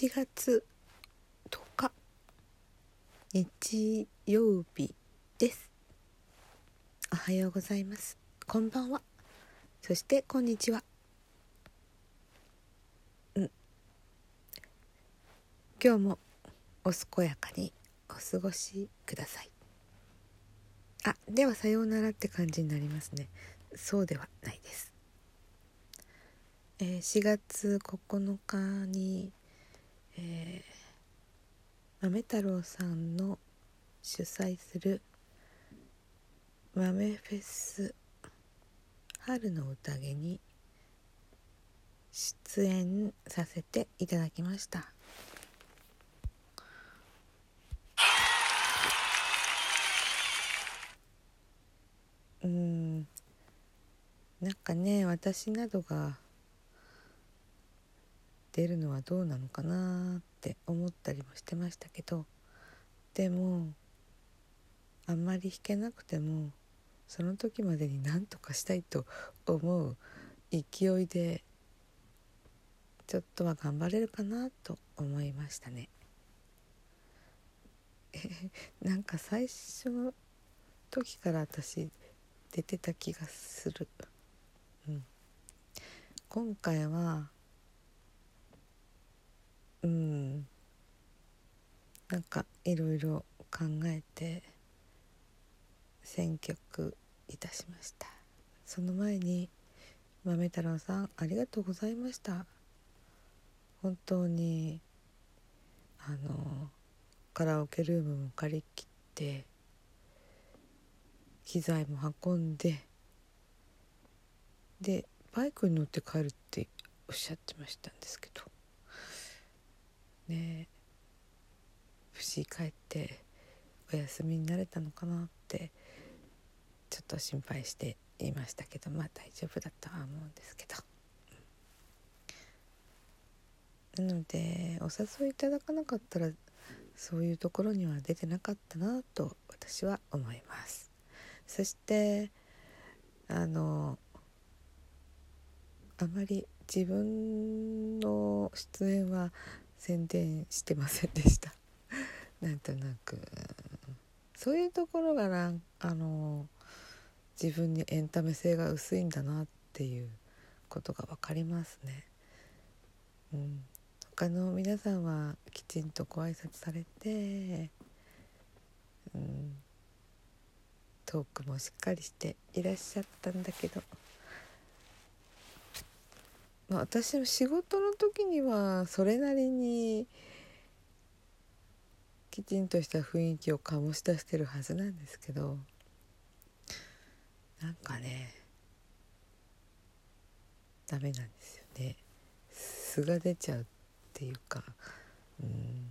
4月10日日曜日です。おはようございます。こんばんは。そしてこんにちは。うん。今日もお健やかにお過ごしください。あではさようならって感じになりますね。そうではないです。えー、4月9日に、えー、豆太郎さんの主催する豆フェス春の宴に出演させていただきました。うん。なんかね私などが出るのはどうなのかなって思ったりもしてましたけどでもあんまり弾けなくてもその時までに何とかしたいと思う勢いでちょっとは頑張れるかなと思いましたね。なんか最初の時から私出てた気がする。うん、今回はうん。なんかいろいろ考えて選曲いたしました。その前に豆太郎さんありがとうございました。本当にあのカラオケルームも借り切って機材も運んででバイクに乗って帰るっておっしゃってましたんですけど。ね。節帰ってお休みになれたのかなってちょっと心配していましたけどまあ大丈夫だとは思うんですけど、なのでお誘いいただかなかったらそういうところには出てなかったなと私は思います。そしてあのあまり自分の出演は宣伝してませんでした。なんとなく。そういうところがなあの自分にエンタメ性が薄いんだなっていうことが分かりますね。うん、他の皆さんはきちんとご挨拶されて、うん、トークもしっかりしていらっしゃったんだけど。まあ、私の仕事の時にはそれなりにきちんとした雰囲気を醸し出してるはずなんですけどなんかねダメなんですよね。素が出ちゃうっていうかうん。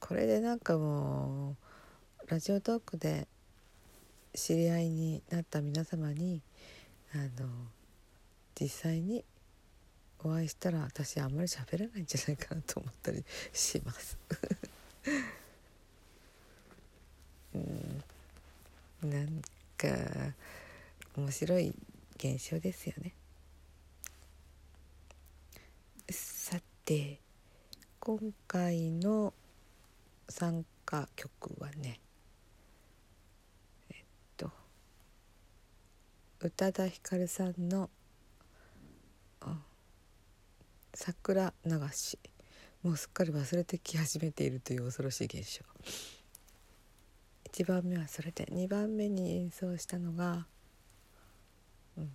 これでなんかもうラジオトークで知り合いになった皆様にあの実際にお会いしたら私あんまり喋らないんじゃないかなと思ったりします。うん。なんか面白い現象ですよね。さて今回の参加曲はねえっと宇多田ヒカルさんの「桜流し。もうすっかり忘れてき始めているという恐ろしい現象。1番目はそれで。2番目に演奏したのが、うん、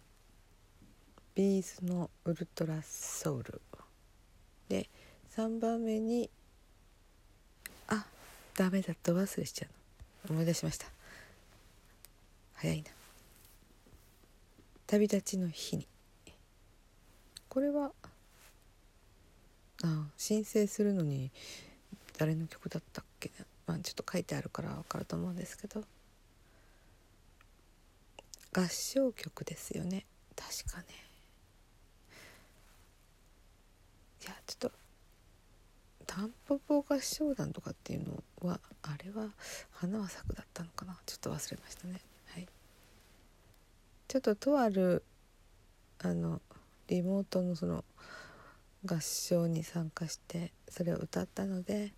ビーズの「ウルトラソウル」で3番目にあダメだと忘れしちゃうの。思い出しました。早いな。旅立ちの日に。これはあ申請するのに誰の曲だったっけ？まあちょっと書いてあるから分かると思うんですけど。合唱曲ですよね。確かね。いやちょっとタンポポ合唱団とかっていうのはあれは花は咲くだったのかな？ちょっと忘れましたね。はい。ちょっととあるあのリモートのその合唱に参加してそれを歌ったので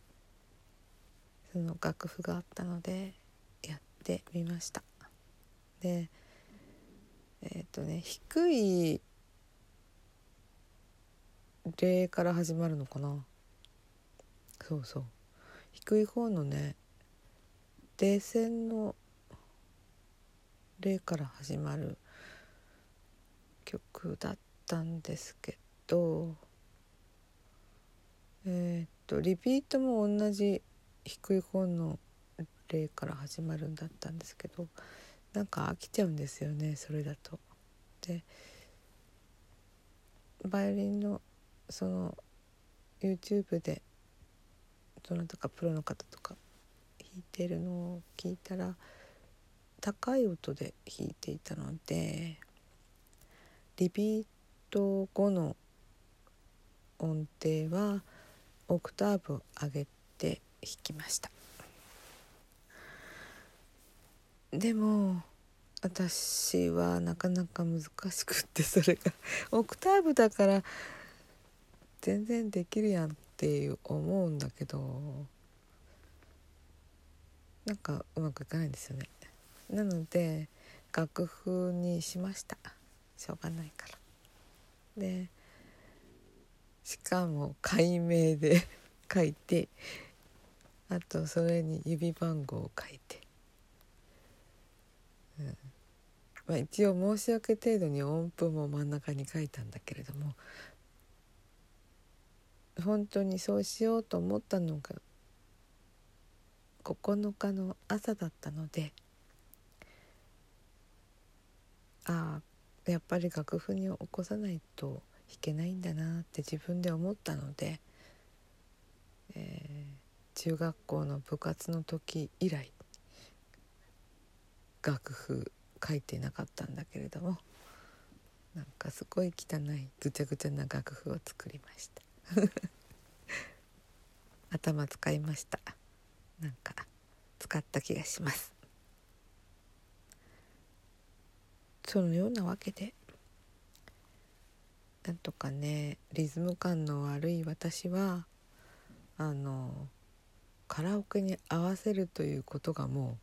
その楽譜があったのでやってみました。でえっ、ー、とね低い例から始まるのかな。そうそう。低い方のね冷戦の例から始まる曲だったんですけど、とリピートも同じ低い方の例から始まるんだったんですけどなんか飽きちゃうんですよねそれだと。でバイオリンのその YouTube でどなたかプロの方とか弾いてるのを聞いたら高い音で弾いていたのでリピート後の音程はオクターブを上げて弾きました。でも私はなかなか難しくってそれが オクターブだから全然できるやんっていう思うんだけどなんかうまくいかないんですよね。なので楽譜にしました。しょうがないから。でしかも解明で 書いてあとそれに指番号を書いて、うん。まあ、一応申し訳程度に音符も真ん中に書いたんだけれども本当にそうしようと思ったのが9日の朝だったのでああやっぱり楽譜に起こさないと弾けないんだなって自分で思ったので、えー、中学校の部活の時以来楽譜書いてなかったんだけれどもなんかすごい汚いぐちゃぐちゃな楽譜を作りました。頭使いましたなんか使った気がしますそのようなわけでなんとかねリズム感の悪い私はあのカラオケに合わせるということがも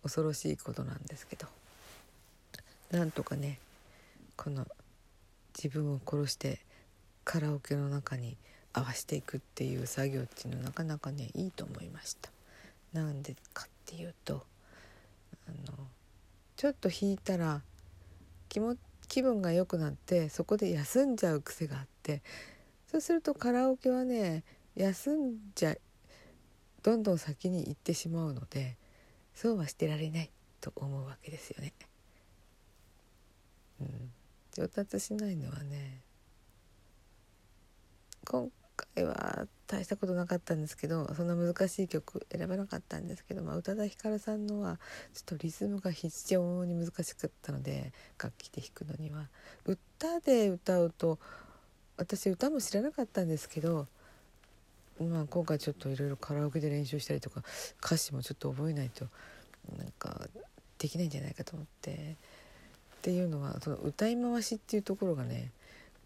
う恐ろしいことなんですけどなんとかねこの自分を殺してカラオケの中に合わせていくっていう作業っていうのはなかなかねいいと思いました。なんでかっていうとあのちょっと弾いたら気も気分が良くなってそこで休んじゃう癖があってそうするとカラオケはね休んじゃどんどん先に行ってしまうのでそうはしてられないと思うわけですよね。うん、上達しないのはね今回は大したことなかったんですけどそんな難しい曲選ばなかったんですけど、まあ、宇多田ヒカルさんのはちょっとリズムが非常に難しかったので楽器で弾くのには。歌で歌うと私歌も知らなかったんですけど、まあ、今回ちょっといろいろカラオケで練習したりとか歌詞もちょっと覚えないとなんかできないんじゃないかと思って。っていうのはその歌い回しっていうところがね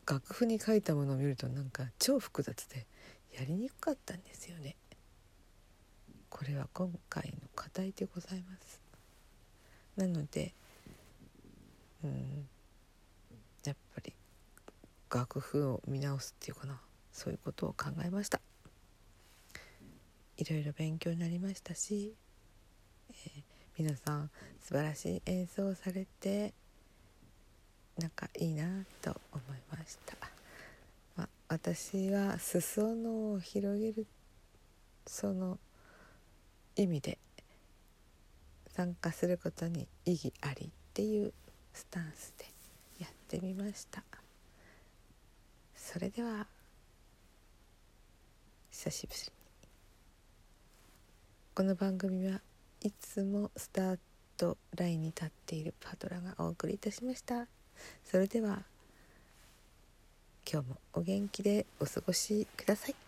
楽譜に書いたものを見るとなんか超複雑でやりにくかったんですよね。これは今回の課題でございます。なのでうんやっぱり楽譜を見直すっていうかなそういうことを考えました。いろいろ勉強になりましたし、えー、皆さん素晴らしい演奏をされてなんかいいなと思いました、まあ、私は裾野を広げるその意味で参加することに意義ありっていうスタンスでやってみました。それでは久しぶりに。この番組はいつもスタートラインに立っているパトラがお送りいたしました。それでは今日もお元気でお過ごしください。